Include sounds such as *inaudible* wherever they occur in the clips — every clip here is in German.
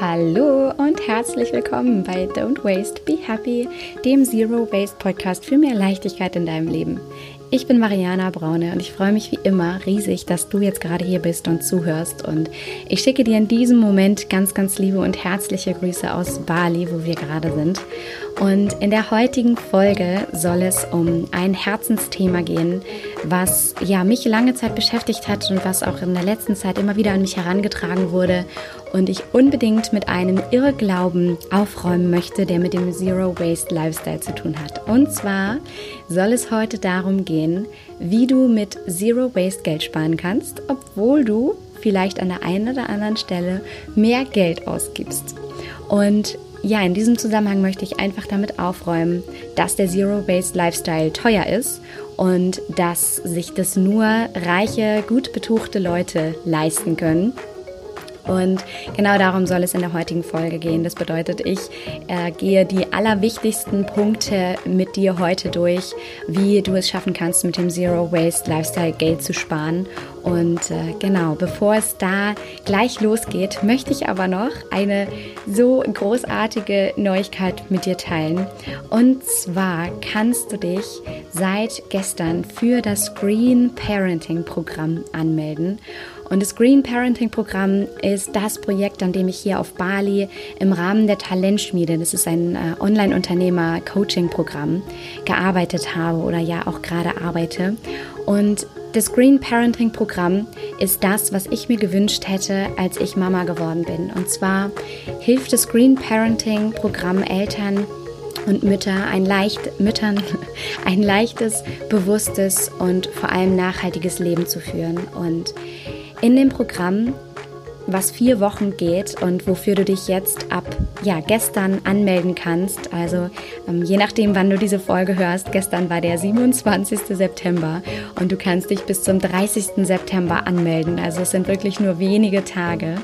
Hallo und herzlich willkommen bei Don't Waste, Be Happy, dem Zero Waste Podcast für mehr Leichtigkeit in deinem Leben. Ich bin Mariana Braune und ich freue mich wie immer riesig, dass du jetzt gerade hier bist und zuhörst. Und ich schicke dir in diesem Moment ganz, ganz liebe und herzliche Grüße aus Bali, wo wir gerade sind. Und in der heutigen Folge soll es um ein Herzensthema gehen, was ja mich lange Zeit beschäftigt hat und was auch in der letzten Zeit immer wieder an mich herangetragen wurde und ich unbedingt mit einem Irrglauben aufräumen möchte, der mit dem Zero Waste Lifestyle zu tun hat. Und zwar soll es heute darum gehen, wie du mit Zero Waste Geld sparen kannst, obwohl du vielleicht an der einen oder anderen Stelle mehr Geld ausgibst. Und ja, in diesem Zusammenhang möchte ich einfach damit aufräumen, dass der Zero Waste Lifestyle teuer ist und dass sich das nur reiche, gut betuchte Leute leisten können und genau darum soll es in der heutigen Folge gehen. Das bedeutet, ich äh, gehe die allerwichtigsten Punkte mit dir heute durch, wie du es schaffen kannst, mit dem Zero Waste Lifestyle Geld zu sparen. Und äh, genau, bevor es da gleich losgeht, möchte ich aber noch eine so großartige Neuigkeit mit dir teilen. Und zwar kannst du dich seit gestern für das Green Parenting Programm anmelden. Und das Green Parenting Programm ist das Projekt, an dem ich hier auf Bali im Rahmen der Talentschmiede, das ist ein äh, Online-Unternehmer-Coaching-Programm, gearbeitet habe oder ja auch gerade arbeite. Und das Green Parenting Programm ist das, was ich mir gewünscht hätte, als ich Mama geworden bin. Und zwar hilft das Green Parenting Programm Eltern und Mütter ein leicht Müttern *laughs* ein leichtes, bewusstes und vor allem nachhaltiges Leben zu führen und in dem Programm, was vier Wochen geht und wofür du dich jetzt ab ja, gestern anmelden kannst. Also ähm, je nachdem, wann du diese Folge hörst, gestern war der 27. September und du kannst dich bis zum 30. September anmelden. Also es sind wirklich nur wenige Tage.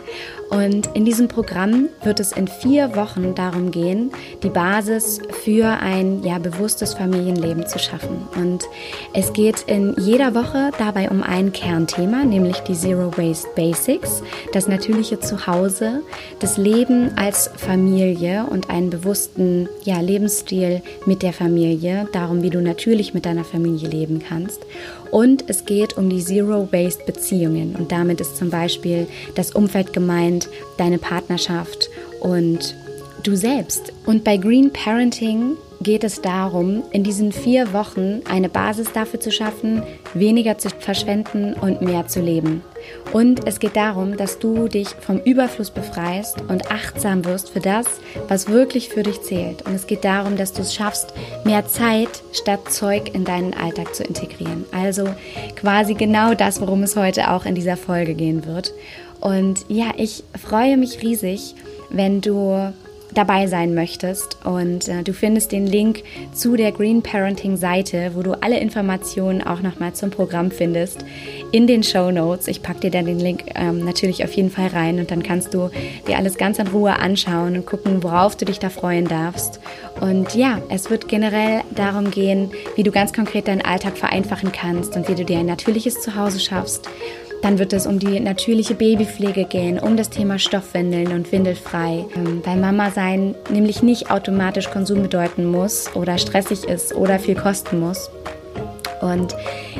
Und in diesem Programm wird es in vier Wochen darum gehen, die Basis für ein ja, bewusstes Familienleben zu schaffen. Und es geht in jeder Woche dabei um ein Kernthema, nämlich die Zero Waste Basics, das natürliche Zuhause, das Leben als Familie und einen bewussten ja, Lebensstil mit der Familie, darum, wie du natürlich mit deiner Familie leben kannst. Und es geht um die Zero Waste Beziehungen. Und damit ist zum Beispiel das Umfeld gemeint, deine Partnerschaft und du selbst. Und bei Green Parenting geht es darum, in diesen vier Wochen eine Basis dafür zu schaffen, weniger zu verschwenden und mehr zu leben. Und es geht darum, dass du dich vom Überfluss befreist und achtsam wirst für das, was wirklich für dich zählt. Und es geht darum, dass du es schaffst, mehr Zeit statt Zeug in deinen Alltag zu integrieren. Also quasi genau das, worum es heute auch in dieser Folge gehen wird. Und ja, ich freue mich riesig, wenn du dabei sein möchtest. Und äh, du findest den Link zu der Green Parenting Seite, wo du alle Informationen auch nochmal zum Programm findest, in den Show Notes. Ich packe dir dann den Link ähm, natürlich auf jeden Fall rein und dann kannst du dir alles ganz in Ruhe anschauen und gucken, worauf du dich da freuen darfst. Und ja, es wird generell darum gehen, wie du ganz konkret deinen Alltag vereinfachen kannst und wie du dir ein natürliches Zuhause schaffst dann wird es um die natürliche Babypflege gehen, um das Thema Stoffwindeln und Windelfrei. Ähm, weil Mama sein nämlich nicht automatisch Konsum bedeuten muss oder stressig ist oder viel kosten muss. Und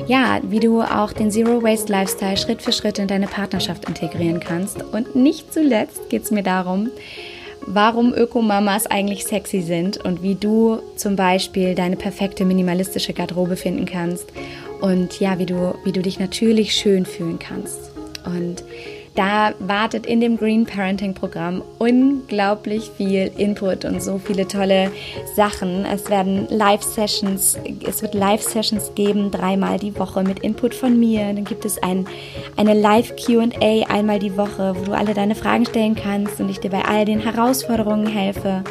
ja, wie du auch den Zero Waste Lifestyle Schritt für Schritt in deine Partnerschaft integrieren kannst. Und nicht zuletzt geht es mir darum, warum Ökomamas eigentlich sexy sind und wie du zum Beispiel deine perfekte minimalistische Garderobe finden kannst und ja, wie du, wie du dich natürlich schön fühlen kannst. Und da wartet in dem Green Parenting Programm unglaublich viel Input und so viele tolle Sachen. Es werden Live-Sessions, es wird Live-Sessions geben, dreimal die Woche mit Input von mir. Dann gibt es ein, eine Live-QA einmal die Woche, wo du alle deine Fragen stellen kannst und ich dir bei all den Herausforderungen helfe.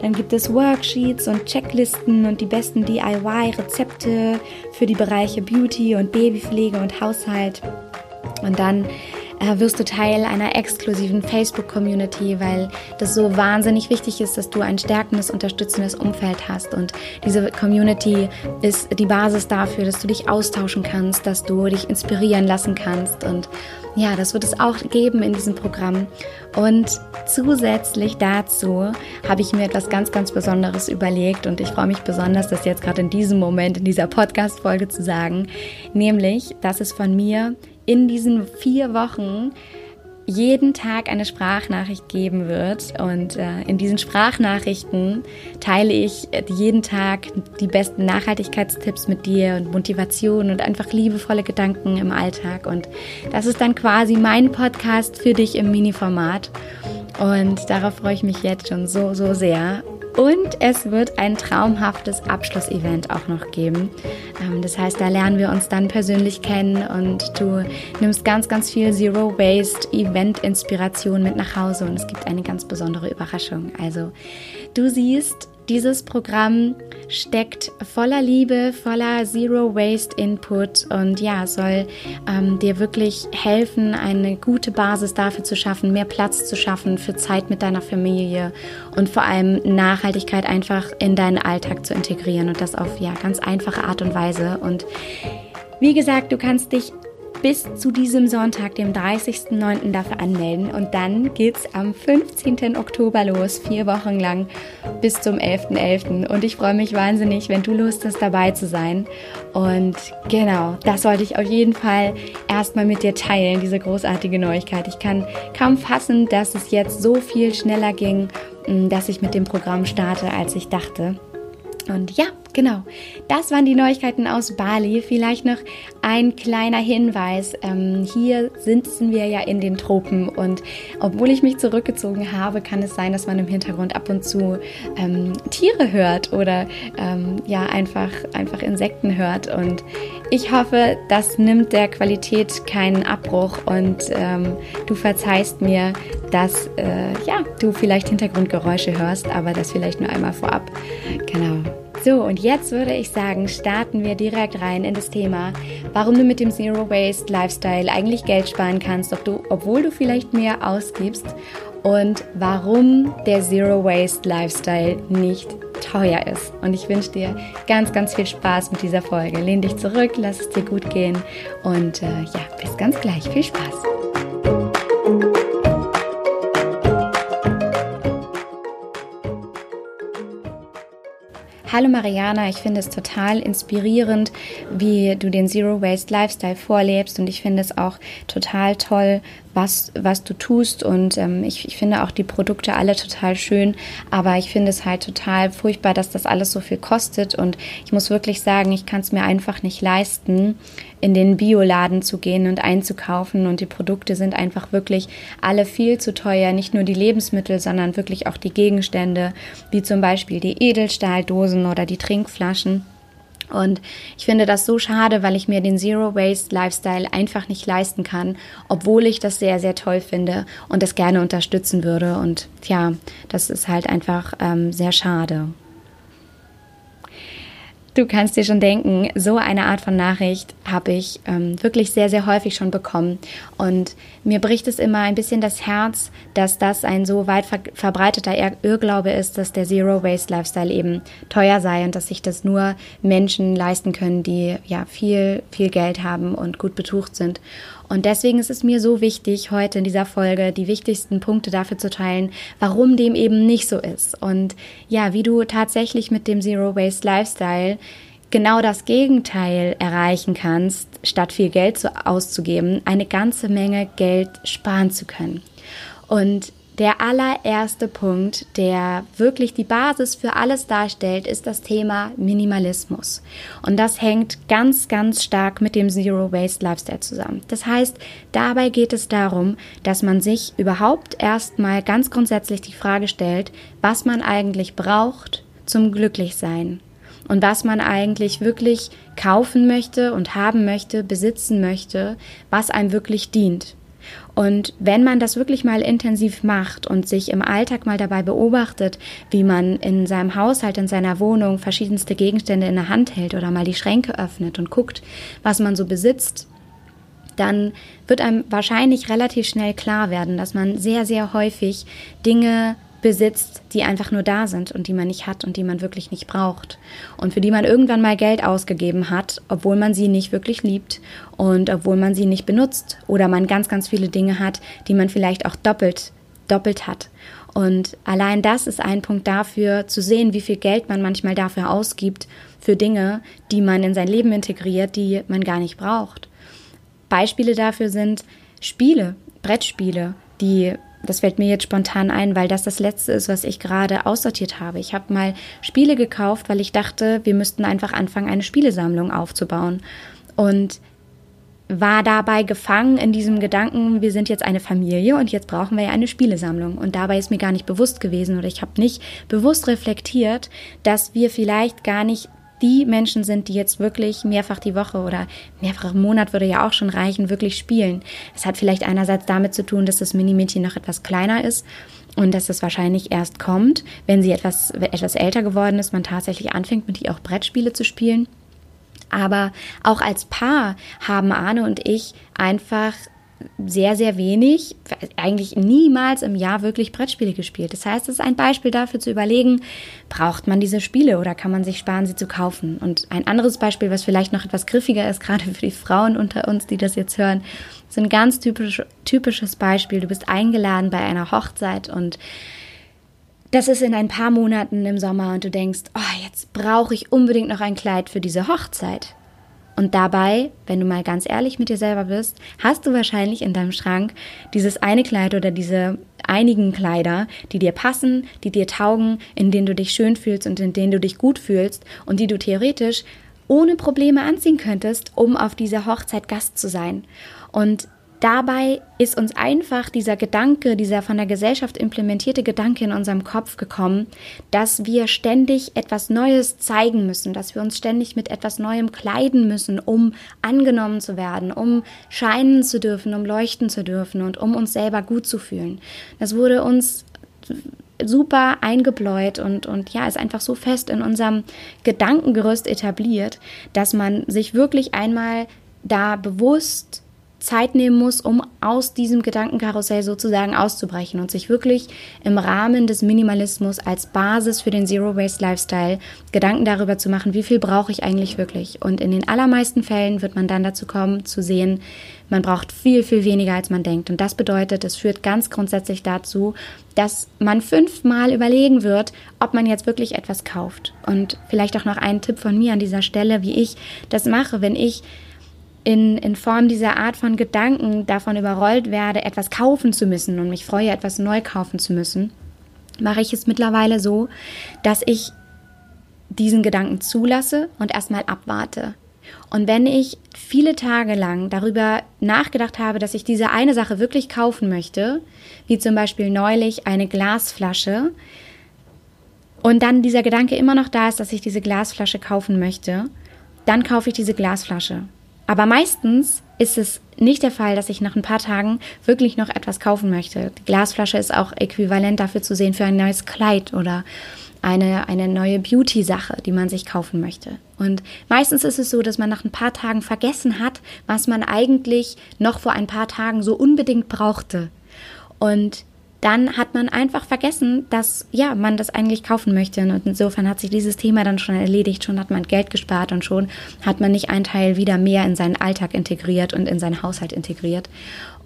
Dann gibt es Worksheets und Checklisten und die besten DIY-Rezepte für die Bereiche Beauty und Babypflege und Haushalt. Und dann wirst du Teil einer exklusiven Facebook-Community, weil das so wahnsinnig wichtig ist, dass du ein stärkendes, unterstützendes Umfeld hast. Und diese Community ist die Basis dafür, dass du dich austauschen kannst, dass du dich inspirieren lassen kannst. Und ja, das wird es auch geben in diesem Programm. Und zusätzlich dazu habe ich mir etwas ganz, ganz Besonderes überlegt und ich freue mich besonders, das jetzt gerade in diesem Moment, in dieser Podcast-Folge zu sagen, nämlich, dass es von mir in diesen vier Wochen jeden Tag eine Sprachnachricht geben wird. Und äh, in diesen Sprachnachrichten teile ich jeden Tag die besten Nachhaltigkeitstipps mit dir und Motivation und einfach liebevolle Gedanken im Alltag. Und das ist dann quasi mein Podcast für dich im Mini-Format. Und darauf freue ich mich jetzt schon so, so sehr. Und es wird ein traumhaftes Abschlussevent auch noch geben. Ähm, das heißt, da lernen wir uns dann persönlich kennen und du nimmst ganz, ganz viel Zero Waste Event Inspiration mit nach Hause und es gibt eine ganz besondere Überraschung. Also du siehst, dieses Programm steckt voller Liebe, voller Zero Waste Input und ja, soll ähm, dir wirklich helfen, eine gute Basis dafür zu schaffen, mehr Platz zu schaffen für Zeit mit deiner Familie und vor allem Nachhaltigkeit einfach in deinen Alltag zu integrieren und das auf ja ganz einfache Art und Weise. Und wie gesagt, du kannst dich bis zu diesem Sonntag, dem 30.09. dafür anmelden. Und dann geht es am 15. Oktober los, vier Wochen lang bis zum 11.11. .11. Und ich freue mich wahnsinnig, wenn du Lust hast, dabei zu sein. Und genau, das sollte ich auf jeden Fall erstmal mit dir teilen, diese großartige Neuigkeit. Ich kann kaum fassen, dass es jetzt so viel schneller ging, dass ich mit dem Programm starte, als ich dachte. Und ja, genau, das waren die Neuigkeiten aus Bali. Vielleicht noch ein kleiner Hinweis. Ähm, hier sitzen wir ja in den Tropen und obwohl ich mich zurückgezogen habe, kann es sein, dass man im Hintergrund ab und zu ähm, Tiere hört oder ähm, ja einfach, einfach Insekten hört. Und ich hoffe, das nimmt der Qualität keinen Abbruch und ähm, du verzeihst mir, dass äh, ja, du vielleicht Hintergrundgeräusche hörst, aber das vielleicht nur einmal vorab. Genau. So, und jetzt würde ich sagen, starten wir direkt rein in das Thema, warum du mit dem Zero Waste Lifestyle eigentlich Geld sparen kannst, ob du, obwohl du vielleicht mehr ausgibst und warum der Zero Waste Lifestyle nicht teuer ist. Und ich wünsche dir ganz, ganz viel Spaß mit dieser Folge. Lehn dich zurück, lass es dir gut gehen und äh, ja, bis ganz gleich. Viel Spaß. Hallo Mariana, ich finde es total inspirierend, wie du den Zero Waste Lifestyle vorlebst und ich finde es auch total toll, was, was du tust. Und ähm, ich, ich finde auch die Produkte alle total schön, aber ich finde es halt total furchtbar, dass das alles so viel kostet. Und ich muss wirklich sagen, ich kann es mir einfach nicht leisten, in den Bioladen zu gehen und einzukaufen. Und die Produkte sind einfach wirklich alle viel zu teuer. Nicht nur die Lebensmittel, sondern wirklich auch die Gegenstände, wie zum Beispiel die Edelstahldosen oder die Trinkflaschen. Und ich finde das so schade, weil ich mir den Zero Waste Lifestyle einfach nicht leisten kann, obwohl ich das sehr, sehr toll finde und es gerne unterstützen würde. Und ja, das ist halt einfach ähm, sehr schade. Du kannst dir schon denken, so eine Art von Nachricht habe ich ähm, wirklich sehr, sehr häufig schon bekommen. Und mir bricht es immer ein bisschen das Herz, dass das ein so weit ver verbreiteter Irrglaube ist, dass der Zero Waste Lifestyle eben teuer sei und dass sich das nur Menschen leisten können, die ja viel, viel Geld haben und gut betucht sind. Und deswegen ist es mir so wichtig, heute in dieser Folge die wichtigsten Punkte dafür zu teilen, warum dem eben nicht so ist. Und ja, wie du tatsächlich mit dem Zero Waste Lifestyle genau das Gegenteil erreichen kannst, statt viel Geld auszugeben, eine ganze Menge Geld sparen zu können. Und der allererste Punkt, der wirklich die Basis für alles darstellt, ist das Thema Minimalismus. Und das hängt ganz, ganz stark mit dem Zero Waste Lifestyle zusammen. Das heißt, dabei geht es darum, dass man sich überhaupt erstmal ganz grundsätzlich die Frage stellt, was man eigentlich braucht zum Glücklichsein und was man eigentlich wirklich kaufen möchte und haben möchte, besitzen möchte, was einem wirklich dient. Und wenn man das wirklich mal intensiv macht und sich im Alltag mal dabei beobachtet, wie man in seinem Haushalt, in seiner Wohnung verschiedenste Gegenstände in der Hand hält oder mal die Schränke öffnet und guckt, was man so besitzt, dann wird einem wahrscheinlich relativ schnell klar werden, dass man sehr, sehr häufig Dinge besitzt, die einfach nur da sind und die man nicht hat und die man wirklich nicht braucht und für die man irgendwann mal Geld ausgegeben hat, obwohl man sie nicht wirklich liebt und obwohl man sie nicht benutzt oder man ganz, ganz viele Dinge hat, die man vielleicht auch doppelt, doppelt hat. Und allein das ist ein Punkt dafür, zu sehen, wie viel Geld man manchmal dafür ausgibt, für Dinge, die man in sein Leben integriert, die man gar nicht braucht. Beispiele dafür sind Spiele, Brettspiele, die das fällt mir jetzt spontan ein, weil das das letzte ist, was ich gerade aussortiert habe. Ich habe mal Spiele gekauft, weil ich dachte, wir müssten einfach anfangen, eine Spielesammlung aufzubauen. Und war dabei gefangen in diesem Gedanken, wir sind jetzt eine Familie und jetzt brauchen wir ja eine Spielesammlung. Und dabei ist mir gar nicht bewusst gewesen oder ich habe nicht bewusst reflektiert, dass wir vielleicht gar nicht die Menschen sind, die jetzt wirklich mehrfach die Woche oder mehrfach im Monat würde ja auch schon reichen, wirklich spielen. Es hat vielleicht einerseits damit zu tun, dass das Minimädchen noch etwas kleiner ist und dass es wahrscheinlich erst kommt, wenn sie etwas, etwas älter geworden ist, man tatsächlich anfängt, mit ihr auch Brettspiele zu spielen. Aber auch als Paar haben Arne und ich einfach sehr, sehr wenig, eigentlich niemals im Jahr wirklich Brettspiele gespielt. Das heißt, es ist ein Beispiel dafür zu überlegen, braucht man diese Spiele oder kann man sich sparen, sie zu kaufen? Und ein anderes Beispiel, was vielleicht noch etwas griffiger ist, *laughs* gerade für die Frauen unter uns, die das jetzt hören, ist ein ganz typisch, typisches Beispiel. Du bist eingeladen bei einer Hochzeit und das ist in ein paar Monaten im Sommer und du denkst, oh, jetzt brauche ich unbedingt noch ein Kleid für diese Hochzeit. Und dabei, wenn du mal ganz ehrlich mit dir selber bist, hast du wahrscheinlich in deinem Schrank dieses eine Kleid oder diese einigen Kleider, die dir passen, die dir taugen, in denen du dich schön fühlst und in denen du dich gut fühlst und die du theoretisch ohne Probleme anziehen könntest, um auf dieser Hochzeit Gast zu sein. Und Dabei ist uns einfach dieser Gedanke, dieser von der Gesellschaft implementierte Gedanke in unserem Kopf gekommen, dass wir ständig etwas Neues zeigen müssen, dass wir uns ständig mit etwas Neuem kleiden müssen, um angenommen zu werden, um scheinen zu dürfen, um leuchten zu dürfen und um uns selber gut zu fühlen. Das wurde uns super eingebläut und, und ja, ist einfach so fest in unserem Gedankengerüst etabliert, dass man sich wirklich einmal da bewusst Zeit nehmen muss, um aus diesem Gedankenkarussell sozusagen auszubrechen und sich wirklich im Rahmen des Minimalismus als Basis für den Zero Waste Lifestyle Gedanken darüber zu machen, wie viel brauche ich eigentlich wirklich. Und in den allermeisten Fällen wird man dann dazu kommen, zu sehen, man braucht viel, viel weniger, als man denkt. Und das bedeutet, es führt ganz grundsätzlich dazu, dass man fünfmal überlegen wird, ob man jetzt wirklich etwas kauft. Und vielleicht auch noch ein Tipp von mir an dieser Stelle, wie ich das mache, wenn ich in, in Form dieser Art von Gedanken davon überrollt werde, etwas kaufen zu müssen und mich freue, etwas neu kaufen zu müssen, mache ich es mittlerweile so, dass ich diesen Gedanken zulasse und erstmal abwarte. Und wenn ich viele Tage lang darüber nachgedacht habe, dass ich diese eine Sache wirklich kaufen möchte, wie zum Beispiel neulich eine Glasflasche, und dann dieser Gedanke immer noch da ist, dass ich diese Glasflasche kaufen möchte, dann kaufe ich diese Glasflasche. Aber meistens ist es nicht der Fall, dass ich nach ein paar Tagen wirklich noch etwas kaufen möchte. Die Glasflasche ist auch äquivalent dafür zu sehen für ein neues Kleid oder eine, eine neue Beauty-Sache, die man sich kaufen möchte. Und meistens ist es so, dass man nach ein paar Tagen vergessen hat, was man eigentlich noch vor ein paar Tagen so unbedingt brauchte. Und dann hat man einfach vergessen, dass ja, man das eigentlich kaufen möchte. Und insofern hat sich dieses Thema dann schon erledigt, schon hat man Geld gespart und schon hat man nicht einen Teil wieder mehr in seinen Alltag integriert und in seinen Haushalt integriert.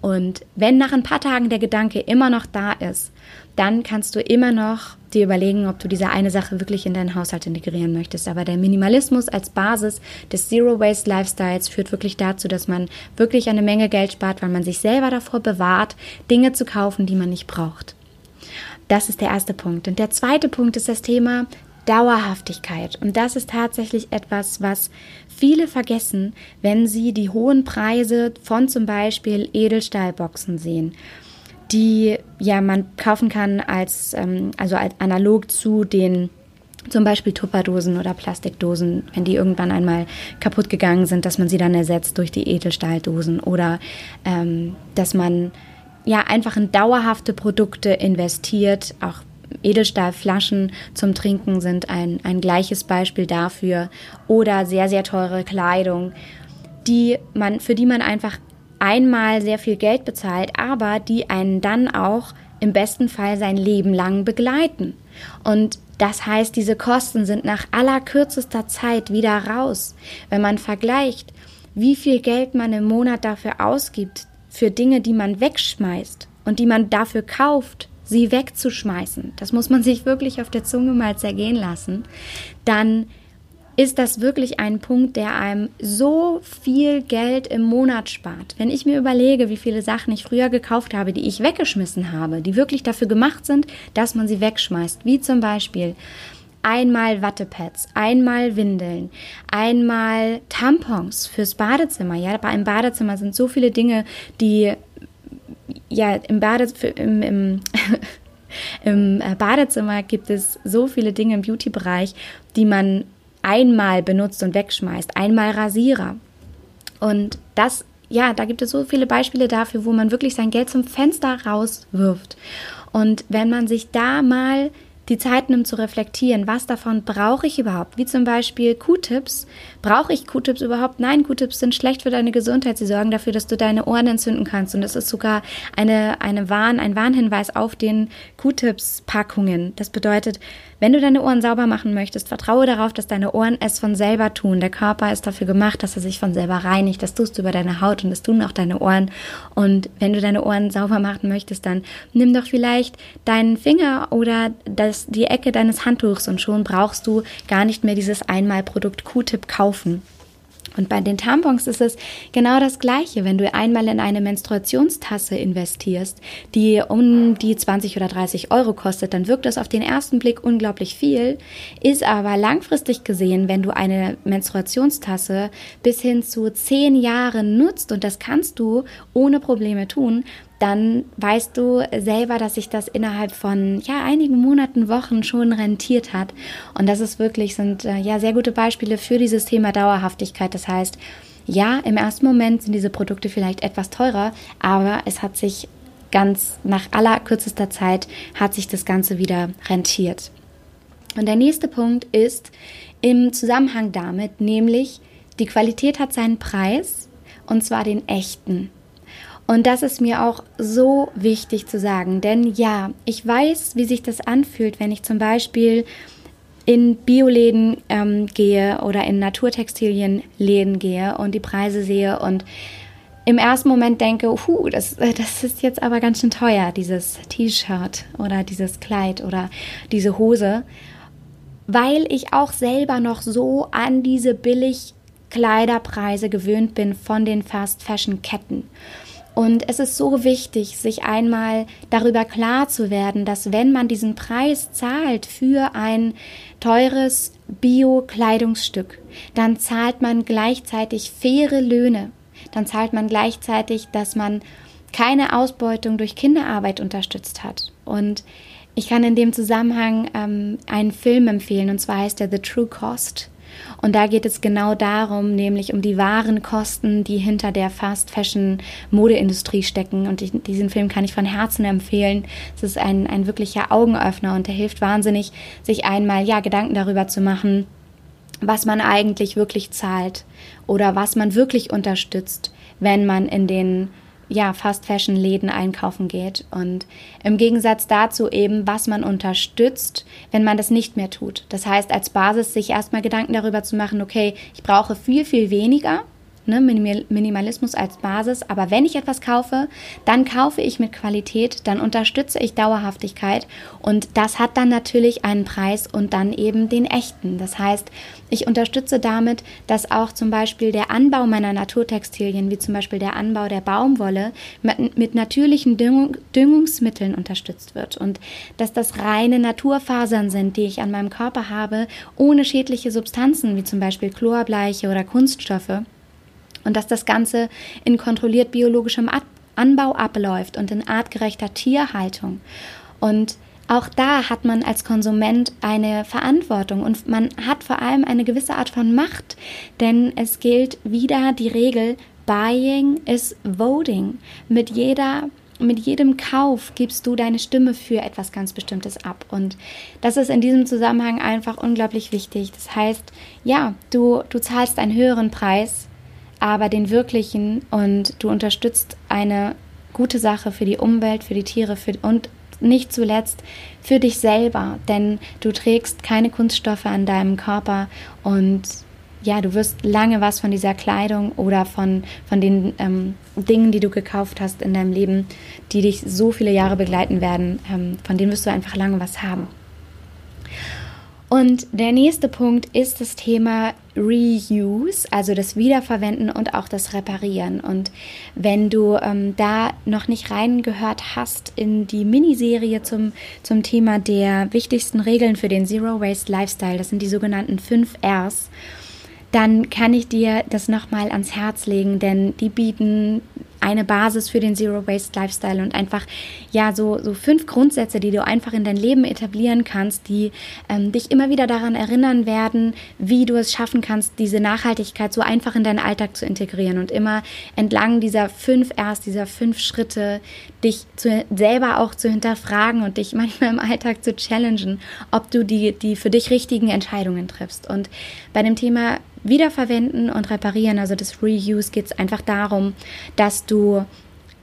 Und wenn nach ein paar Tagen der Gedanke immer noch da ist, dann kannst du immer noch dir überlegen, ob du diese eine Sache wirklich in deinen Haushalt integrieren möchtest. Aber der Minimalismus als Basis des Zero Waste Lifestyles führt wirklich dazu, dass man wirklich eine Menge Geld spart, weil man sich selber davor bewahrt, Dinge zu kaufen, die man nicht braucht. Das ist der erste Punkt. Und der zweite Punkt ist das Thema Dauerhaftigkeit. Und das ist tatsächlich etwas, was viele vergessen, wenn sie die hohen Preise von zum Beispiel Edelstahlboxen sehen die ja man kaufen kann als ähm, also als analog zu den zum Beispiel Tupperdosen oder Plastikdosen, wenn die irgendwann einmal kaputt gegangen sind, dass man sie dann ersetzt durch die Edelstahldosen oder ähm, dass man ja einfach in dauerhafte Produkte investiert. Auch Edelstahlflaschen zum Trinken sind ein, ein gleiches Beispiel dafür oder sehr, sehr teure Kleidung, die man, für die man einfach einmal sehr viel Geld bezahlt, aber die einen dann auch im besten Fall sein Leben lang begleiten. Und das heißt, diese Kosten sind nach allerkürzester Zeit wieder raus. Wenn man vergleicht, wie viel Geld man im Monat dafür ausgibt, für Dinge, die man wegschmeißt und die man dafür kauft, sie wegzuschmeißen, das muss man *laughs* sich wirklich auf der Zunge mal zergehen lassen, dann ist das wirklich ein Punkt, der einem so viel Geld im Monat spart. Wenn ich mir überlege, wie viele Sachen ich früher gekauft habe, die ich weggeschmissen habe, die wirklich dafür gemacht sind, dass man sie wegschmeißt, wie zum Beispiel einmal Wattepads, einmal Windeln, einmal Tampons fürs Badezimmer. Ja, bei einem Badezimmer sind so viele Dinge, die ja im, Bade, im, im *laughs* Im äh, Badezimmer gibt es so viele Dinge im Beauty-Bereich, die man einmal benutzt und wegschmeißt, einmal Rasierer. Und das, ja, da gibt es so viele Beispiele dafür, wo man wirklich sein Geld zum Fenster rauswirft. Und wenn man sich da mal die Zeit nimmt zu reflektieren, was davon brauche ich überhaupt? Wie zum Beispiel Q-Tips. Brauche ich Q-Tips überhaupt? Nein, Q-Tips sind schlecht für deine Gesundheit. Sie sorgen dafür, dass du deine Ohren entzünden kannst. Und es ist sogar eine, eine Warn, ein Warnhinweis auf den Q-Tips-Packungen. Das bedeutet, wenn du deine Ohren sauber machen möchtest, vertraue darauf, dass deine Ohren es von selber tun. Der Körper ist dafür gemacht, dass er sich von selber reinigt. Das tust du über deine Haut und das tun auch deine Ohren. Und wenn du deine Ohren sauber machen möchtest, dann nimm doch vielleicht deinen Finger oder das, die Ecke deines Handtuchs und schon brauchst du gar nicht mehr dieses Einmalprodukt Q-Tip kaufen. Und bei den Tampons ist es genau das Gleiche. Wenn du einmal in eine Menstruationstasse investierst, die um die 20 oder 30 Euro kostet, dann wirkt das auf den ersten Blick unglaublich viel, ist aber langfristig gesehen, wenn du eine Menstruationstasse bis hin zu 10 Jahren nutzt, und das kannst du ohne Probleme tun, dann weißt du selber, dass sich das innerhalb von ja einigen Monaten, Wochen schon rentiert hat. Und das ist wirklich sind äh, ja sehr gute Beispiele für dieses Thema Dauerhaftigkeit. Das heißt, ja, im ersten Moment sind diese Produkte vielleicht etwas teurer, aber es hat sich ganz nach aller kürzester Zeit hat sich das Ganze wieder rentiert. Und der nächste Punkt ist im Zusammenhang damit, nämlich die Qualität hat seinen Preis und zwar den echten. Und das ist mir auch so wichtig zu sagen, denn ja, ich weiß, wie sich das anfühlt, wenn ich zum Beispiel in Bioläden ähm, gehe oder in Naturtextilienläden gehe und die Preise sehe und im ersten Moment denke, huh, das, äh, das ist jetzt aber ganz schön teuer, dieses T-Shirt oder dieses Kleid oder diese Hose, weil ich auch selber noch so an diese Billigkleiderpreise gewöhnt bin von den Fast-Fashion-Ketten. Und es ist so wichtig, sich einmal darüber klar zu werden, dass wenn man diesen Preis zahlt für ein teures Bio-Kleidungsstück, dann zahlt man gleichzeitig faire Löhne. Dann zahlt man gleichzeitig, dass man keine Ausbeutung durch Kinderarbeit unterstützt hat. Und ich kann in dem Zusammenhang ähm, einen Film empfehlen, und zwar heißt er The True Cost. Und da geht es genau darum, nämlich um die wahren Kosten, die hinter der Fast Fashion Modeindustrie stecken. Und ich, diesen Film kann ich von Herzen empfehlen. Es ist ein, ein wirklicher Augenöffner und der hilft wahnsinnig, sich einmal ja Gedanken darüber zu machen, was man eigentlich wirklich zahlt oder was man wirklich unterstützt, wenn man in den ja, Fast Fashion Läden einkaufen geht. Und im Gegensatz dazu eben, was man unterstützt, wenn man das nicht mehr tut. Das heißt, als Basis sich erstmal Gedanken darüber zu machen, okay, ich brauche viel, viel weniger ne, Minimalismus als Basis. Aber wenn ich etwas kaufe, dann kaufe ich mit Qualität, dann unterstütze ich Dauerhaftigkeit und das hat dann natürlich einen Preis und dann eben den echten. Das heißt, ich unterstütze damit, dass auch zum Beispiel der Anbau meiner Naturtextilien, wie zum Beispiel der Anbau der Baumwolle, mit, mit natürlichen Düngung, Düngungsmitteln unterstützt wird und dass das reine Naturfasern sind, die ich an meinem Körper habe, ohne schädliche Substanzen, wie zum Beispiel Chlorbleiche oder Kunststoffe und dass das Ganze in kontrolliert biologischem Anbau abläuft und in artgerechter Tierhaltung. Und auch da hat man als Konsument eine Verantwortung und man hat vor allem eine gewisse Art von Macht, denn es gilt wieder die Regel, Buying is Voting. Mit jeder mit jedem Kauf gibst du deine Stimme für etwas ganz Bestimmtes ab. Und das ist in diesem Zusammenhang einfach unglaublich wichtig. Das heißt, ja, du, du zahlst einen höheren Preis aber den wirklichen und du unterstützt eine gute Sache für die Umwelt, für die Tiere für, und nicht zuletzt für dich selber, denn du trägst keine Kunststoffe an deinem Körper und ja, du wirst lange was von dieser Kleidung oder von, von den ähm, Dingen, die du gekauft hast in deinem Leben, die dich so viele Jahre begleiten werden, ähm, von denen wirst du einfach lange was haben. Und der nächste Punkt ist das Thema Reuse, also das Wiederverwenden und auch das Reparieren. Und wenn du ähm, da noch nicht reingehört hast in die Miniserie zum, zum Thema der wichtigsten Regeln für den Zero Waste Lifestyle, das sind die sogenannten 5 Rs, dann kann ich dir das nochmal ans Herz legen, denn die bieten eine Basis für den Zero Waste Lifestyle und einfach ja so so fünf Grundsätze, die du einfach in dein Leben etablieren kannst, die ähm, dich immer wieder daran erinnern werden, wie du es schaffen kannst, diese Nachhaltigkeit so einfach in deinen Alltag zu integrieren und immer entlang dieser fünf erst dieser fünf Schritte dich zu, selber auch zu hinterfragen und dich *laughs* manchmal im Alltag zu challengen, ob du die die für dich richtigen Entscheidungen triffst. Und bei dem Thema Wiederverwenden und Reparieren, also das Reuse, geht es einfach darum, dass du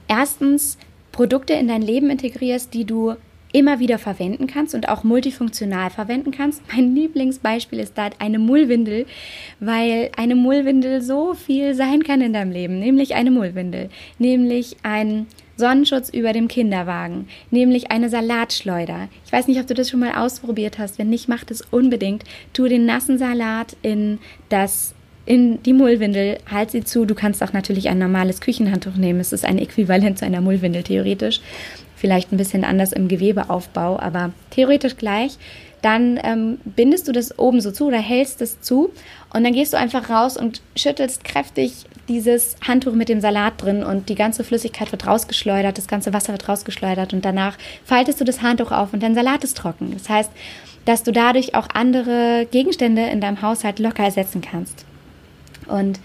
erstens Produkte in dein Leben integrierst, die du immer wieder verwenden kannst und auch multifunktional verwenden kannst. Mein Lieblingsbeispiel ist da eine Mullwindel, weil eine Mullwindel so viel sein kann in deinem Leben, nämlich eine Mullwindel, nämlich ein Sonnenschutz über dem Kinderwagen, nämlich eine Salatschleuder. Ich weiß nicht, ob du das schon mal ausprobiert hast. Wenn nicht, mach das unbedingt. Tu den nassen Salat in das in die Mullwindel, halt sie zu. Du kannst auch natürlich ein normales Küchenhandtuch nehmen. Es ist ein Äquivalent zu einer Mullwindel theoretisch. Vielleicht ein bisschen anders im Gewebeaufbau, aber theoretisch gleich dann ähm, bindest du das oben so zu oder hältst es zu und dann gehst du einfach raus und schüttelst kräftig dieses Handtuch mit dem Salat drin und die ganze Flüssigkeit wird rausgeschleudert, das ganze Wasser wird rausgeschleudert und danach faltest du das Handtuch auf und dein Salat ist trocken. Das heißt, dass du dadurch auch andere Gegenstände in deinem Haushalt locker ersetzen kannst. Und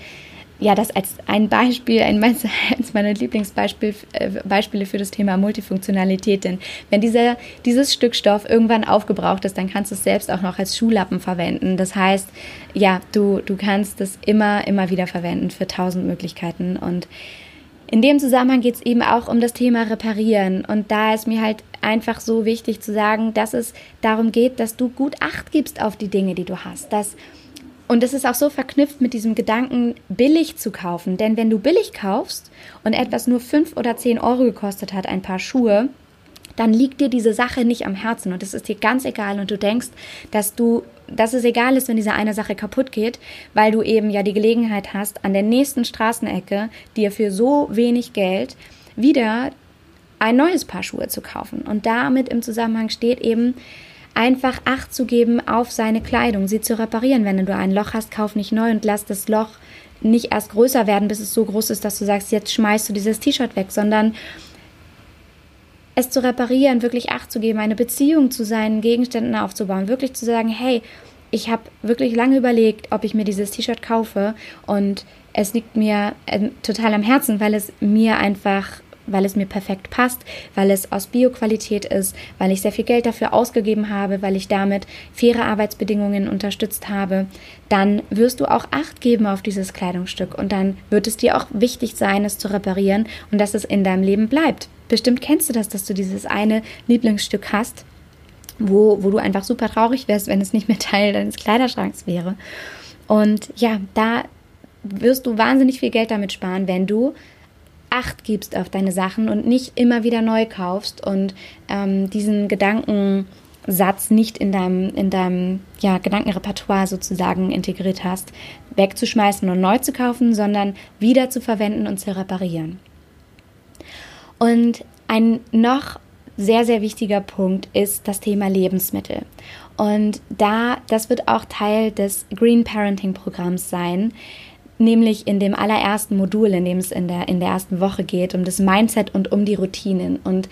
ja, das als ein Beispiel, ein, *laughs* eins meiner Lieblingsbeispiele äh, für das Thema Multifunktionalität. Denn wenn dieser, dieses Stück Stoff irgendwann aufgebraucht ist, dann kannst du es selbst auch noch als Schuhlappen verwenden. Das heißt, ja, du, du kannst es immer, immer wieder verwenden für tausend Möglichkeiten. Und in dem Zusammenhang geht es eben auch um das Thema Reparieren. Und da ist mir halt einfach so wichtig zu sagen, dass es darum geht, dass du gut Acht gibst auf die Dinge, die du hast. Dass und es ist auch so verknüpft mit diesem Gedanken, billig zu kaufen. Denn wenn du billig kaufst und etwas nur 5 oder 10 Euro gekostet hat, ein paar Schuhe, dann liegt dir diese Sache nicht am Herzen und es ist dir ganz egal und du denkst, dass du, dass es egal ist, wenn diese eine Sache kaputt geht, weil du eben ja die Gelegenheit hast, an der nächsten Straßenecke dir für so wenig Geld wieder ein neues Paar Schuhe zu kaufen. Und damit im Zusammenhang steht eben, einfach Acht zu geben auf seine Kleidung, sie zu reparieren. Wenn du ein Loch hast, kauf nicht neu und lass das Loch nicht erst größer werden, bis es so groß ist, dass du sagst, jetzt schmeißt du dieses T-Shirt weg, sondern es zu reparieren, wirklich Acht zu geben, eine Beziehung zu seinen Gegenständen aufzubauen, wirklich zu sagen, hey, ich habe wirklich lange überlegt, ob ich mir dieses T-Shirt kaufe und es liegt mir äh, total am Herzen, weil es mir einfach weil es mir perfekt passt, weil es aus Bioqualität ist, weil ich sehr viel Geld dafür ausgegeben habe, weil ich damit faire Arbeitsbedingungen unterstützt habe, dann wirst du auch Acht geben auf dieses Kleidungsstück und dann wird es dir auch wichtig sein, es zu reparieren und dass es in deinem Leben bleibt. Bestimmt kennst du das, dass du dieses eine Lieblingsstück hast, wo, wo du einfach super traurig wärst, wenn es nicht mehr *laughs* Teil deines Kleiderschranks wäre. Und ja, da wirst du wahnsinnig viel Geld damit sparen, wenn du Acht gibst auf deine Sachen und nicht immer wieder neu kaufst und ähm, diesen Gedankensatz nicht in deinem, in deinem ja, Gedankenrepertoire sozusagen integriert hast, wegzuschmeißen und neu zu kaufen, sondern wieder zu verwenden und zu reparieren. Und ein noch sehr, sehr wichtiger Punkt ist das Thema Lebensmittel. Und da, das wird auch Teil des Green Parenting Programms sein nämlich in dem allerersten Modul, in dem es in der, in der ersten Woche geht, um das Mindset und um die Routinen. Und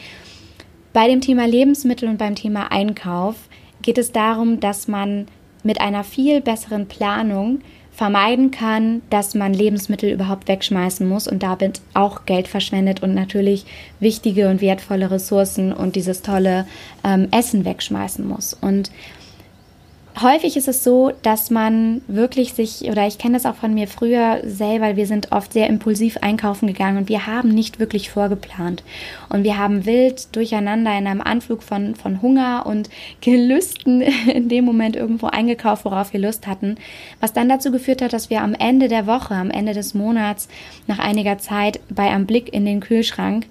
bei dem Thema Lebensmittel und beim Thema Einkauf geht es darum, dass man mit einer viel besseren Planung vermeiden kann, dass man Lebensmittel überhaupt wegschmeißen muss und damit auch Geld verschwendet und natürlich wichtige und wertvolle Ressourcen und dieses tolle ähm, Essen wegschmeißen muss. Und häufig ist es so, dass man wirklich sich, oder ich kenne das auch von mir früher selber, wir sind oft sehr impulsiv einkaufen gegangen und wir haben nicht wirklich vorgeplant. Und wir haben wild durcheinander in einem Anflug von, von Hunger und *laughs* Gelüsten in dem Moment irgendwo eingekauft, worauf wir Lust hatten, was dann dazu geführt hat, dass wir am Ende der Woche, am Ende des Monats, nach einiger Zeit bei einem Blick in den Kühlschrank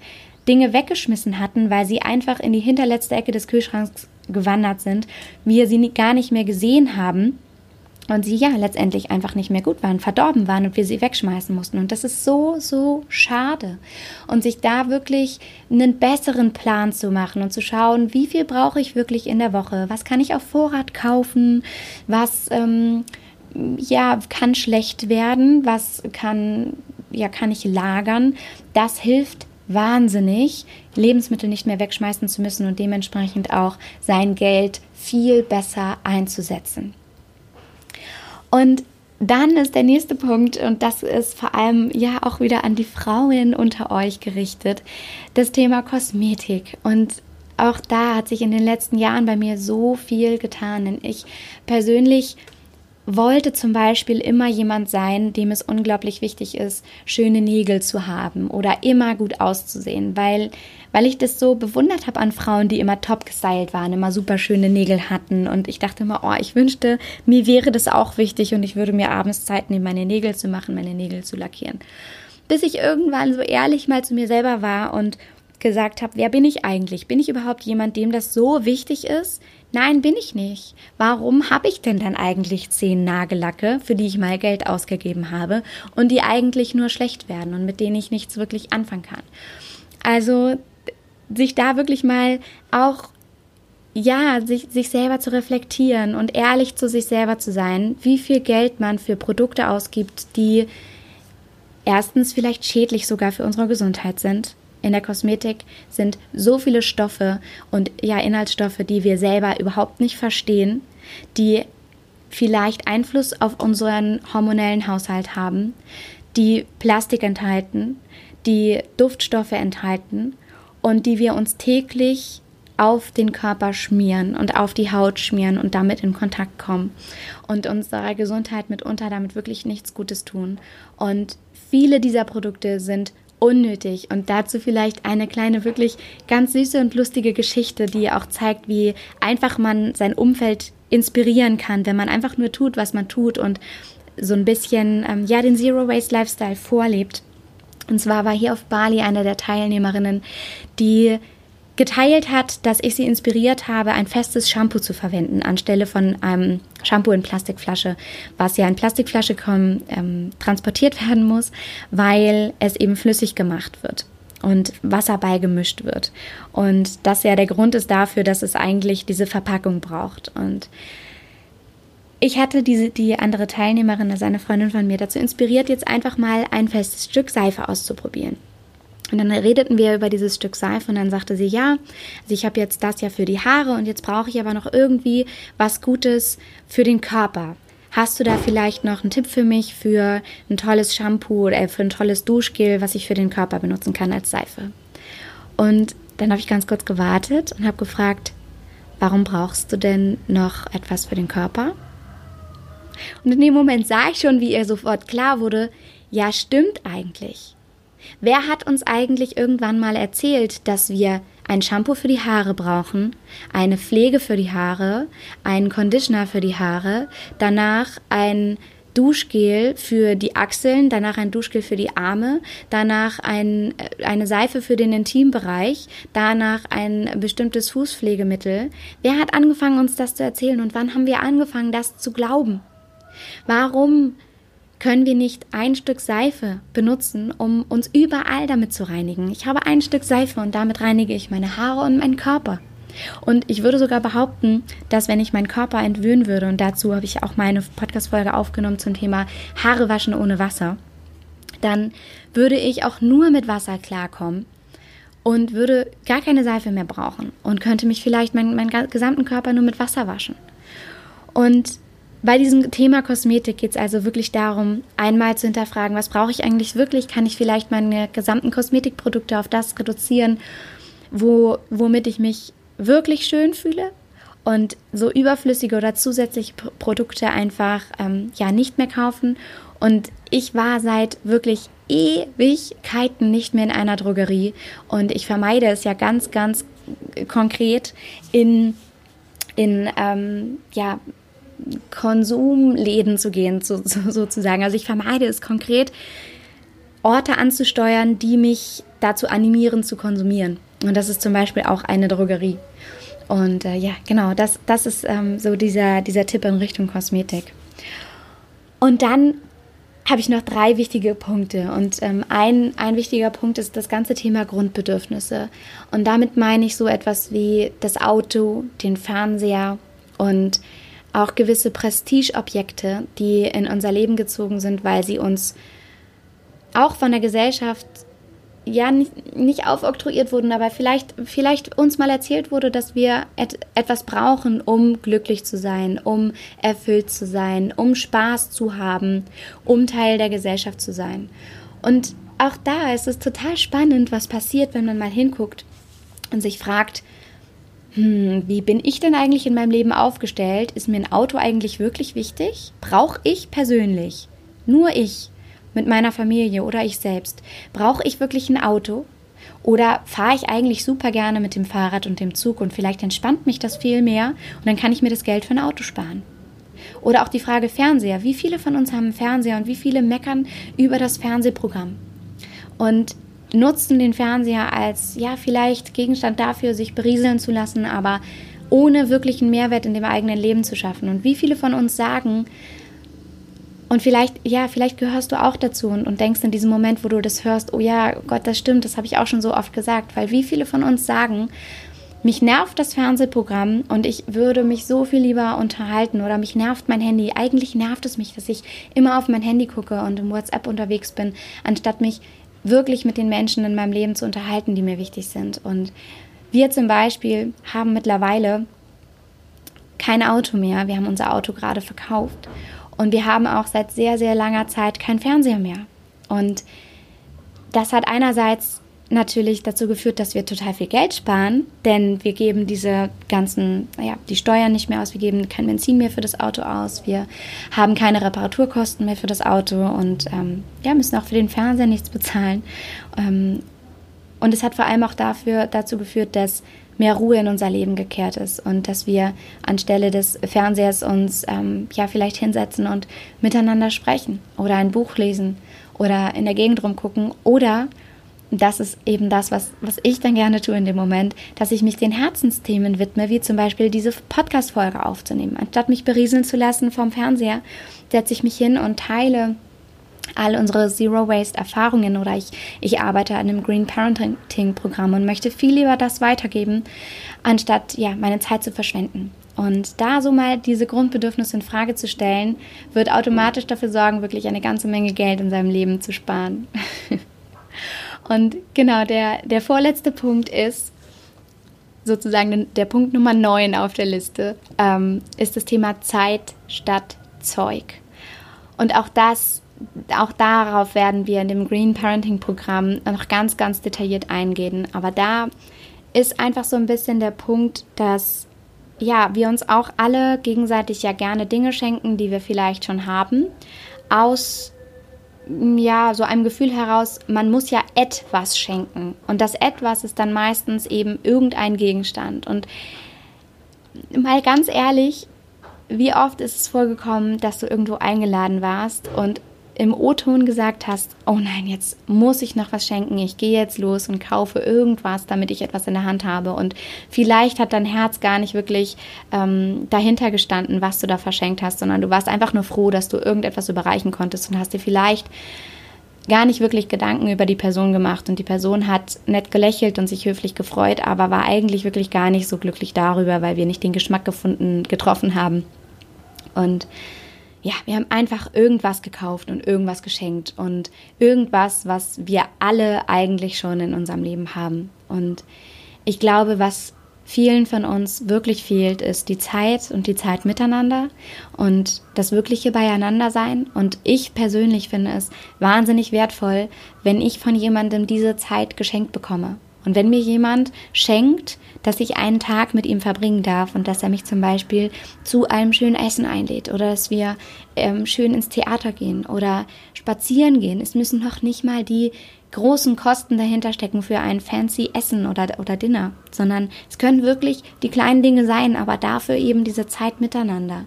Dinge weggeschmissen hatten, weil sie einfach in die hinterletzte Ecke des Kühlschranks gewandert sind, wir sie gar nicht mehr gesehen haben und sie ja letztendlich einfach nicht mehr gut waren, verdorben waren und wir sie wegschmeißen mussten. Und das ist so, so schade. Und sich da wirklich einen besseren Plan zu machen und zu schauen, wie viel brauche ich wirklich in der Woche, was kann ich auf Vorrat kaufen, was ähm, ja kann schlecht werden, was kann ja kann ich lagern. Das hilft wahnsinnig, Lebensmittel nicht mehr wegschmeißen zu müssen und dementsprechend auch sein Geld viel besser einzusetzen. Und dann ist der nächste Punkt, und das ist vor allem ja auch wieder an die Frauen unter euch gerichtet, das Thema Kosmetik. Und auch da hat sich in den letzten Jahren bei mir so viel getan. Denn ich persönlich wollte zum Beispiel immer jemand sein, dem es unglaublich wichtig ist, schöne Nägel zu haben oder immer gut auszusehen, weil, weil ich das so bewundert habe an Frauen, die immer top gestylt waren, immer super schöne Nägel hatten und ich dachte immer, oh, ich wünschte, mir wäre das auch wichtig und ich würde mir abends Zeit nehmen, meine Nägel zu machen, meine Nägel zu lackieren. Bis ich irgendwann so ehrlich mal zu mir selber war und gesagt habe, wer bin ich eigentlich? Bin ich überhaupt jemand, dem das so wichtig ist? Nein, bin ich nicht. Warum habe ich denn dann eigentlich zehn Nagellacke, für die ich mal Geld ausgegeben habe und die eigentlich nur schlecht werden und mit denen ich nichts wirklich anfangen kann? Also sich da wirklich mal auch ja, sich, sich selber zu reflektieren und ehrlich zu sich selber zu sein, wie viel Geld man für Produkte ausgibt, die erstens vielleicht schädlich sogar für unsere Gesundheit sind in der Kosmetik sind so viele Stoffe und ja Inhaltsstoffe, die wir selber überhaupt nicht verstehen, die vielleicht Einfluss auf unseren hormonellen Haushalt haben, die Plastik enthalten, die Duftstoffe enthalten und die wir uns täglich auf den Körper schmieren und auf die Haut schmieren und damit in Kontakt kommen und unserer Gesundheit mitunter damit wirklich nichts Gutes tun. Und viele dieser Produkte sind unnötig. Und dazu vielleicht eine kleine, wirklich ganz süße und lustige Geschichte, die auch zeigt, wie einfach man sein Umfeld inspirieren kann, wenn man einfach nur tut, was man tut und so ein bisschen, ähm, ja, den Zero Waste Lifestyle vorlebt. Und zwar war hier auf Bali eine der Teilnehmerinnen, die geteilt hat, dass ich sie inspiriert habe, ein festes Shampoo zu verwenden, anstelle von einem Shampoo in Plastikflasche, was ja in Plastikflasche kommen, ähm, transportiert werden muss, weil es eben flüssig gemacht wird und Wasser beigemischt wird. Und das ja der Grund ist dafür, dass es eigentlich diese Verpackung braucht. Und ich hatte diese, die andere Teilnehmerin, also eine Freundin von mir, dazu inspiriert, jetzt einfach mal ein festes Stück Seife auszuprobieren. Und dann redeten wir über dieses Stück Seife und dann sagte sie, ja, also ich habe jetzt das ja für die Haare und jetzt brauche ich aber noch irgendwie was Gutes für den Körper. Hast du da vielleicht noch einen Tipp für mich für ein tolles Shampoo oder für ein tolles Duschgel, was ich für den Körper benutzen kann als Seife? Und dann habe ich ganz kurz gewartet und habe gefragt, warum brauchst du denn noch etwas für den Körper? Und in dem Moment sah ich schon, wie ihr sofort klar wurde, ja, stimmt eigentlich. Wer hat uns eigentlich irgendwann mal erzählt, dass wir ein Shampoo für die Haare brauchen, eine Pflege für die Haare, einen Conditioner für die Haare, danach ein Duschgel für die Achseln, danach ein Duschgel für die Arme, danach ein, äh, eine Seife für den Intimbereich, danach ein bestimmtes Fußpflegemittel. Wer hat angefangen, uns das zu erzählen und wann haben wir angefangen, das zu glauben? Warum können wir nicht ein Stück Seife benutzen, um uns überall damit zu reinigen. Ich habe ein Stück Seife und damit reinige ich meine Haare und meinen Körper. Und ich würde sogar behaupten, dass wenn ich meinen Körper entwöhnen würde, und dazu habe ich auch meine Podcast-Folge aufgenommen zum Thema Haare waschen ohne Wasser, dann würde ich auch nur mit Wasser klarkommen und würde gar keine Seife mehr brauchen und könnte mich vielleicht meinen, meinen gesamten Körper nur mit Wasser waschen. Und bei diesem Thema Kosmetik geht es also wirklich darum, einmal zu hinterfragen, was brauche ich eigentlich wirklich? Kann ich vielleicht meine gesamten Kosmetikprodukte auf das reduzieren, wo, womit ich mich wirklich schön fühle? und so überflüssige oder zusätzliche Produkte einfach ähm, ja nicht mehr kaufen. Und ich war seit wirklich Ewigkeiten nicht mehr in einer Drogerie und ich vermeide es ja ganz, ganz konkret in, in ähm, ja, Konsumläden zu gehen, so, so, sozusagen. Also ich vermeide es konkret, Orte anzusteuern, die mich dazu animieren zu konsumieren. Und das ist zum Beispiel auch eine Drogerie. Und äh, ja, genau, das, das ist ähm, so dieser, dieser Tipp in Richtung Kosmetik. Und dann habe ich noch drei wichtige Punkte. Und ähm, ein, ein wichtiger Punkt ist das ganze Thema Grundbedürfnisse. Und damit meine ich so etwas wie das Auto, den Fernseher und auch gewisse Prestigeobjekte, die in unser Leben gezogen sind, weil sie uns auch von der Gesellschaft ja nicht, nicht aufoktroyiert wurden, aber vielleicht, vielleicht uns mal erzählt wurde, dass wir et etwas brauchen, um glücklich zu sein, um erfüllt zu sein, um Spaß zu haben, um Teil der Gesellschaft zu sein. Und auch da ist es total spannend, was passiert, wenn man mal hinguckt und sich fragt, hm, wie bin ich denn eigentlich in meinem Leben aufgestellt? Ist mir ein Auto eigentlich wirklich wichtig? Brauche ich persönlich, nur ich, mit meiner Familie oder ich selbst, brauche ich wirklich ein Auto? Oder fahre ich eigentlich super gerne mit dem Fahrrad und dem Zug und vielleicht entspannt mich das viel mehr und dann kann ich mir das Geld für ein Auto sparen? Oder auch die Frage Fernseher. Wie viele von uns haben einen Fernseher und wie viele meckern über das Fernsehprogramm? Und nutzen den Fernseher als, ja, vielleicht Gegenstand dafür, sich berieseln zu lassen, aber ohne wirklichen Mehrwert in dem eigenen Leben zu schaffen. Und wie viele von uns sagen, und vielleicht, ja, vielleicht gehörst du auch dazu und, und denkst in diesem Moment, wo du das hörst, oh ja, Gott, das stimmt, das habe ich auch schon so oft gesagt, weil wie viele von uns sagen, mich nervt das Fernsehprogramm und ich würde mich so viel lieber unterhalten oder mich nervt mein Handy. Eigentlich nervt es mich, dass ich immer auf mein Handy gucke und im WhatsApp unterwegs bin, anstatt mich wirklich mit den Menschen in meinem Leben zu unterhalten, die mir wichtig sind. Und wir zum Beispiel haben mittlerweile kein Auto mehr. Wir haben unser Auto gerade verkauft. Und wir haben auch seit sehr, sehr langer Zeit kein Fernseher mehr. Und das hat einerseits natürlich dazu geführt, dass wir total viel Geld sparen, denn wir geben diese ganzen, naja, die Steuern nicht mehr aus, wir geben kein Benzin mehr für das Auto aus, wir haben keine Reparaturkosten mehr für das Auto und ähm, ja, müssen auch für den Fernseher nichts bezahlen. Ähm, und es hat vor allem auch dafür, dazu geführt, dass mehr Ruhe in unser Leben gekehrt ist und dass wir anstelle des Fernsehers uns ähm, ja vielleicht hinsetzen und miteinander sprechen oder ein Buch lesen oder in der Gegend rumgucken oder das ist eben das, was, was ich dann gerne tue in dem Moment, dass ich mich den Herzensthemen widme, wie zum Beispiel diese Podcast-Folge aufzunehmen. Anstatt mich berieseln zu lassen vom Fernseher, setze ich mich hin und teile all unsere Zero Waste Erfahrungen oder ich, ich arbeite an einem Green Parenting Programm und möchte viel lieber das weitergeben, anstatt ja, meine Zeit zu verschwenden. Und da so mal diese Grundbedürfnisse in Frage zu stellen, wird automatisch dafür sorgen, wirklich eine ganze Menge Geld in seinem Leben zu sparen. *laughs* Und genau, der, der vorletzte Punkt ist, sozusagen der Punkt Nummer 9 auf der Liste, ähm, ist das Thema Zeit statt Zeug. Und auch das, auch darauf werden wir in dem Green Parenting Programm noch ganz, ganz detailliert eingehen. Aber da ist einfach so ein bisschen der Punkt, dass ja, wir uns auch alle gegenseitig ja gerne Dinge schenken, die wir vielleicht schon haben, aus ja, so einem Gefühl heraus, man muss ja etwas schenken. Und das etwas ist dann meistens eben irgendein Gegenstand. Und mal ganz ehrlich, wie oft ist es vorgekommen, dass du irgendwo eingeladen warst und im O-Ton gesagt hast, oh nein, jetzt muss ich noch was schenken, ich gehe jetzt los und kaufe irgendwas, damit ich etwas in der Hand habe. Und vielleicht hat dein Herz gar nicht wirklich ähm, dahinter gestanden, was du da verschenkt hast, sondern du warst einfach nur froh, dass du irgendetwas überreichen konntest und hast dir vielleicht gar nicht wirklich Gedanken über die Person gemacht und die Person hat nett gelächelt und sich höflich gefreut, aber war eigentlich wirklich gar nicht so glücklich darüber, weil wir nicht den Geschmack gefunden, getroffen haben. Und ja, wir haben einfach irgendwas gekauft und irgendwas geschenkt und irgendwas, was wir alle eigentlich schon in unserem Leben haben. Und ich glaube, was vielen von uns wirklich fehlt, ist die Zeit und die Zeit miteinander und das wirkliche Beieinandersein. Und ich persönlich finde es wahnsinnig wertvoll, wenn ich von jemandem diese Zeit geschenkt bekomme. Und wenn mir jemand schenkt, dass ich einen Tag mit ihm verbringen darf und dass er mich zum Beispiel zu einem schönen Essen einlädt oder dass wir ähm, schön ins Theater gehen oder spazieren gehen. Es müssen noch nicht mal die großen Kosten dahinter stecken für ein fancy Essen oder, oder Dinner, sondern es können wirklich die kleinen Dinge sein, aber dafür eben diese Zeit miteinander.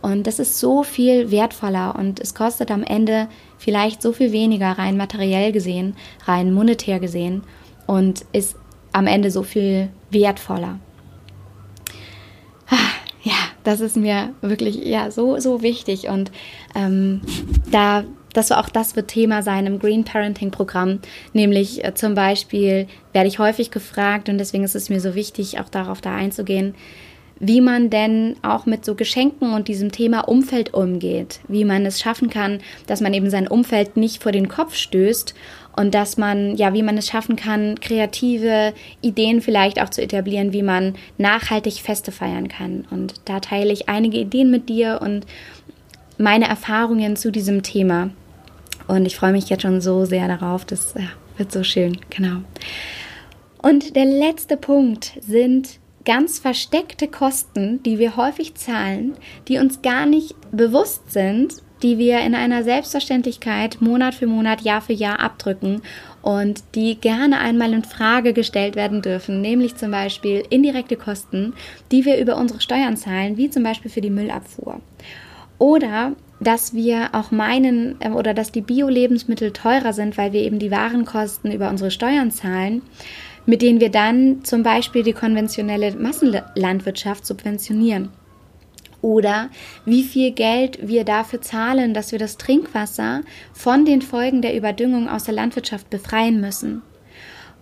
Und das ist so viel wertvoller und es kostet am Ende vielleicht so viel weniger rein materiell gesehen, rein monetär gesehen und ist am Ende so viel wertvoller. Ah, ja, das ist mir wirklich ja so so wichtig und ähm, da das auch das wird Thema sein im Green Parenting Programm, nämlich äh, zum Beispiel werde ich häufig gefragt und deswegen ist es mir so wichtig, auch darauf da einzugehen, wie man denn auch mit so Geschenken und diesem Thema Umfeld umgeht, wie man es schaffen kann, dass man eben sein Umfeld nicht vor den Kopf stößt und dass man, ja, wie man es schaffen kann, kreative Ideen vielleicht auch zu etablieren, wie man nachhaltig Feste feiern kann. Und da teile ich einige Ideen mit dir und meine Erfahrungen zu diesem Thema. Und ich freue mich jetzt schon so sehr darauf. Das ja, wird so schön, genau. Und der letzte Punkt sind ganz versteckte Kosten, die wir häufig zahlen, die uns gar nicht bewusst sind, die wir in einer Selbstverständlichkeit Monat für Monat, Jahr für Jahr abdrücken und die gerne einmal in Frage gestellt werden dürfen, nämlich zum Beispiel indirekte Kosten, die wir über unsere Steuern zahlen, wie zum Beispiel für die Müllabfuhr. Oder dass wir auch meinen äh, oder dass die Bio-Lebensmittel teurer sind, weil wir eben die Warenkosten über unsere Steuern zahlen mit denen wir dann zum Beispiel die konventionelle Massenlandwirtschaft subventionieren. Oder wie viel Geld wir dafür zahlen, dass wir das Trinkwasser von den Folgen der Überdüngung aus der Landwirtschaft befreien müssen.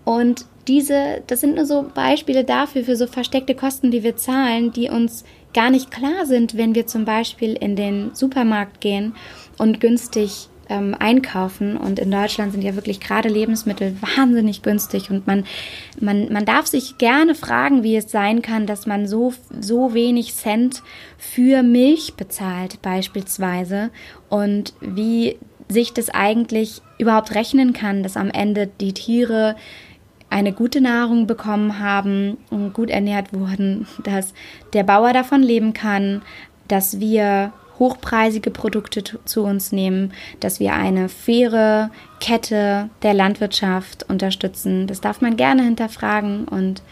Und diese, das sind nur so Beispiele dafür, für so versteckte Kosten, die wir zahlen, die uns gar nicht klar sind, wenn wir zum Beispiel in den Supermarkt gehen und günstig ähm, einkaufen. Und in Deutschland sind ja wirklich gerade Lebensmittel wahnsinnig günstig. Und man, man, man darf sich gerne fragen, wie es sein kann, dass man so, so wenig Cent für Milch bezahlt, beispielsweise. Und wie sich das eigentlich überhaupt rechnen kann, dass am Ende die Tiere eine gute Nahrung bekommen haben und gut ernährt wurden, *laughs* dass der Bauer davon leben kann, dass wir hochpreisige Produkte zu uns nehmen, dass wir eine faire Kette der Landwirtschaft unterstützen. Das darf man gerne hinterfragen und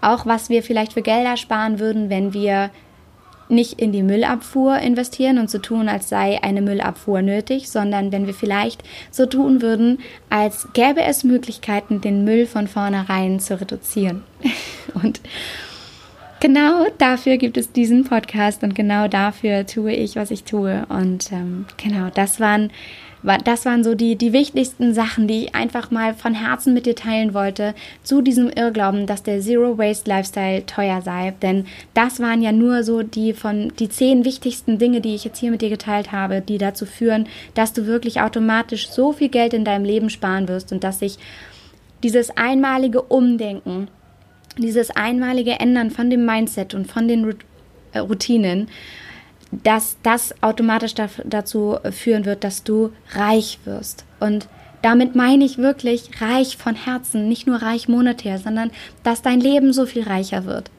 auch was wir vielleicht für Gelder sparen würden, wenn wir nicht in die Müllabfuhr investieren und so tun, als sei eine Müllabfuhr nötig, sondern wenn wir vielleicht so tun würden, als gäbe es Möglichkeiten, den Müll von vornherein zu reduzieren. *laughs* Und genau dafür gibt es diesen Podcast und genau dafür tue ich, was ich tue. Und ähm, genau, das waren, das waren so die, die wichtigsten Sachen, die ich einfach mal von Herzen mit dir teilen wollte, zu diesem Irrglauben, dass der Zero Waste Lifestyle teuer sei. Denn das waren ja nur so die von die zehn wichtigsten Dinge, die ich jetzt hier mit dir geteilt habe, die dazu führen, dass du wirklich automatisch so viel Geld in deinem Leben sparen wirst und dass sich dieses einmalige Umdenken dieses einmalige Ändern von dem Mindset und von den äh, Routinen, dass das automatisch dazu führen wird, dass du reich wirst. Und damit meine ich wirklich reich von Herzen, nicht nur reich monetär, sondern dass dein Leben so viel reicher wird.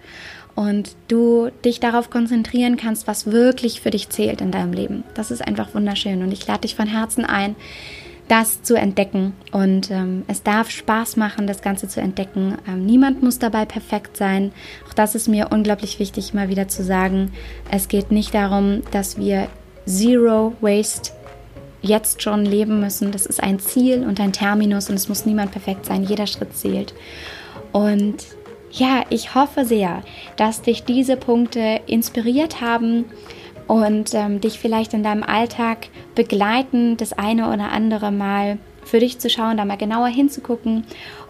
Und du dich darauf konzentrieren kannst, was wirklich für dich zählt in deinem Leben. Das ist einfach wunderschön. Und ich lade dich von Herzen ein, das zu entdecken. Und ähm, es darf Spaß machen, das Ganze zu entdecken. Ähm, niemand muss dabei perfekt sein. Auch das ist mir unglaublich wichtig, mal wieder zu sagen. Es geht nicht darum, dass wir Zero Waste jetzt schon leben müssen. Das ist ein Ziel und ein Terminus und es muss niemand perfekt sein. Jeder Schritt zählt. Und ja, ich hoffe sehr, dass dich diese Punkte inspiriert haben und ähm, dich vielleicht in deinem Alltag begleiten, das eine oder andere Mal für dich zu schauen, da mal genauer hinzugucken.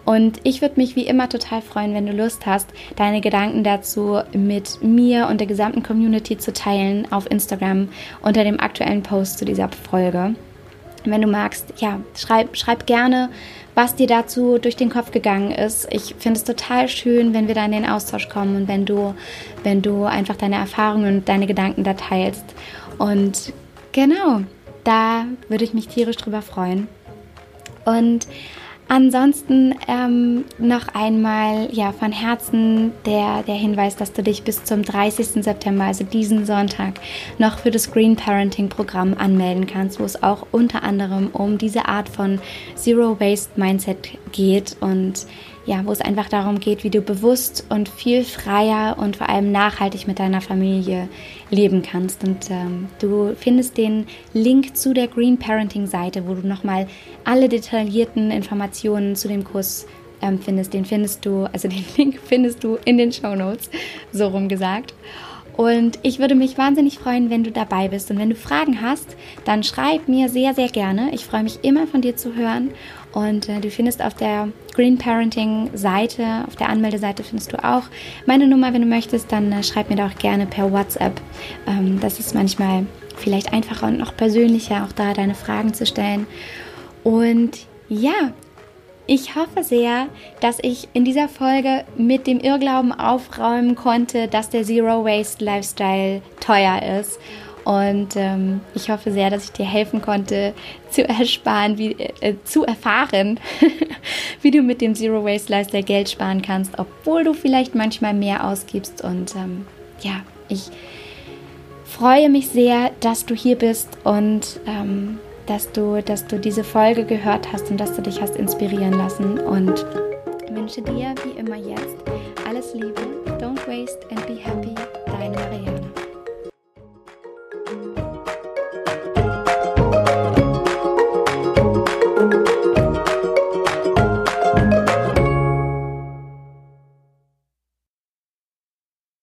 Und ich würde mich wie immer total freuen, wenn du Lust hast, deine Gedanken dazu mit mir und der gesamten Community zu teilen auf Instagram unter dem aktuellen Post zu dieser Folge. Wenn du magst, ja, schreib, schreib gerne was dir dazu durch den Kopf gegangen ist. Ich finde es total schön, wenn wir da in den Austausch kommen und wenn du, wenn du einfach deine Erfahrungen und deine Gedanken da teilst. Und genau, da würde ich mich tierisch drüber freuen. Und Ansonsten ähm, noch einmal ja von Herzen der, der Hinweis, dass du dich bis zum 30. September, also diesen Sonntag, noch für das Green Parenting Programm anmelden kannst, wo es auch unter anderem um diese Art von Zero Waste Mindset geht und ja, wo es einfach darum geht, wie du bewusst und viel freier und vor allem nachhaltig mit deiner Familie leben kannst. Und ähm, du findest den Link zu der Green Parenting Seite, wo du nochmal alle detaillierten Informationen zu dem Kurs ähm, findest. Den findest du, also den *laughs* Link findest du in den Show Notes, so rum gesagt. Und ich würde mich wahnsinnig freuen, wenn du dabei bist. Und wenn du Fragen hast, dann schreib mir sehr, sehr gerne. Ich freue mich immer von dir zu hören. Und äh, du findest auf der Green Parenting Seite, auf der Anmeldeseite findest du auch meine Nummer, wenn du möchtest, dann äh, schreib mir da auch gerne per WhatsApp. Ähm, das ist manchmal vielleicht einfacher und noch persönlicher, auch da deine Fragen zu stellen. Und ja, ich hoffe sehr, dass ich in dieser Folge mit dem Irrglauben aufräumen konnte, dass der Zero Waste Lifestyle teuer ist. Und ähm, ich hoffe sehr, dass ich dir helfen konnte, zu ersparen, wie, äh, zu erfahren, *laughs* wie du mit dem Zero Waste Lifestyle Geld sparen kannst, obwohl du vielleicht manchmal mehr ausgibst. Und ähm, ja, ich freue mich sehr, dass du hier bist und ähm, dass du, dass du diese Folge gehört hast und dass du dich hast inspirieren lassen und wünsche dir wie immer jetzt alles Liebe, don't waste and be happy, deine Marianne.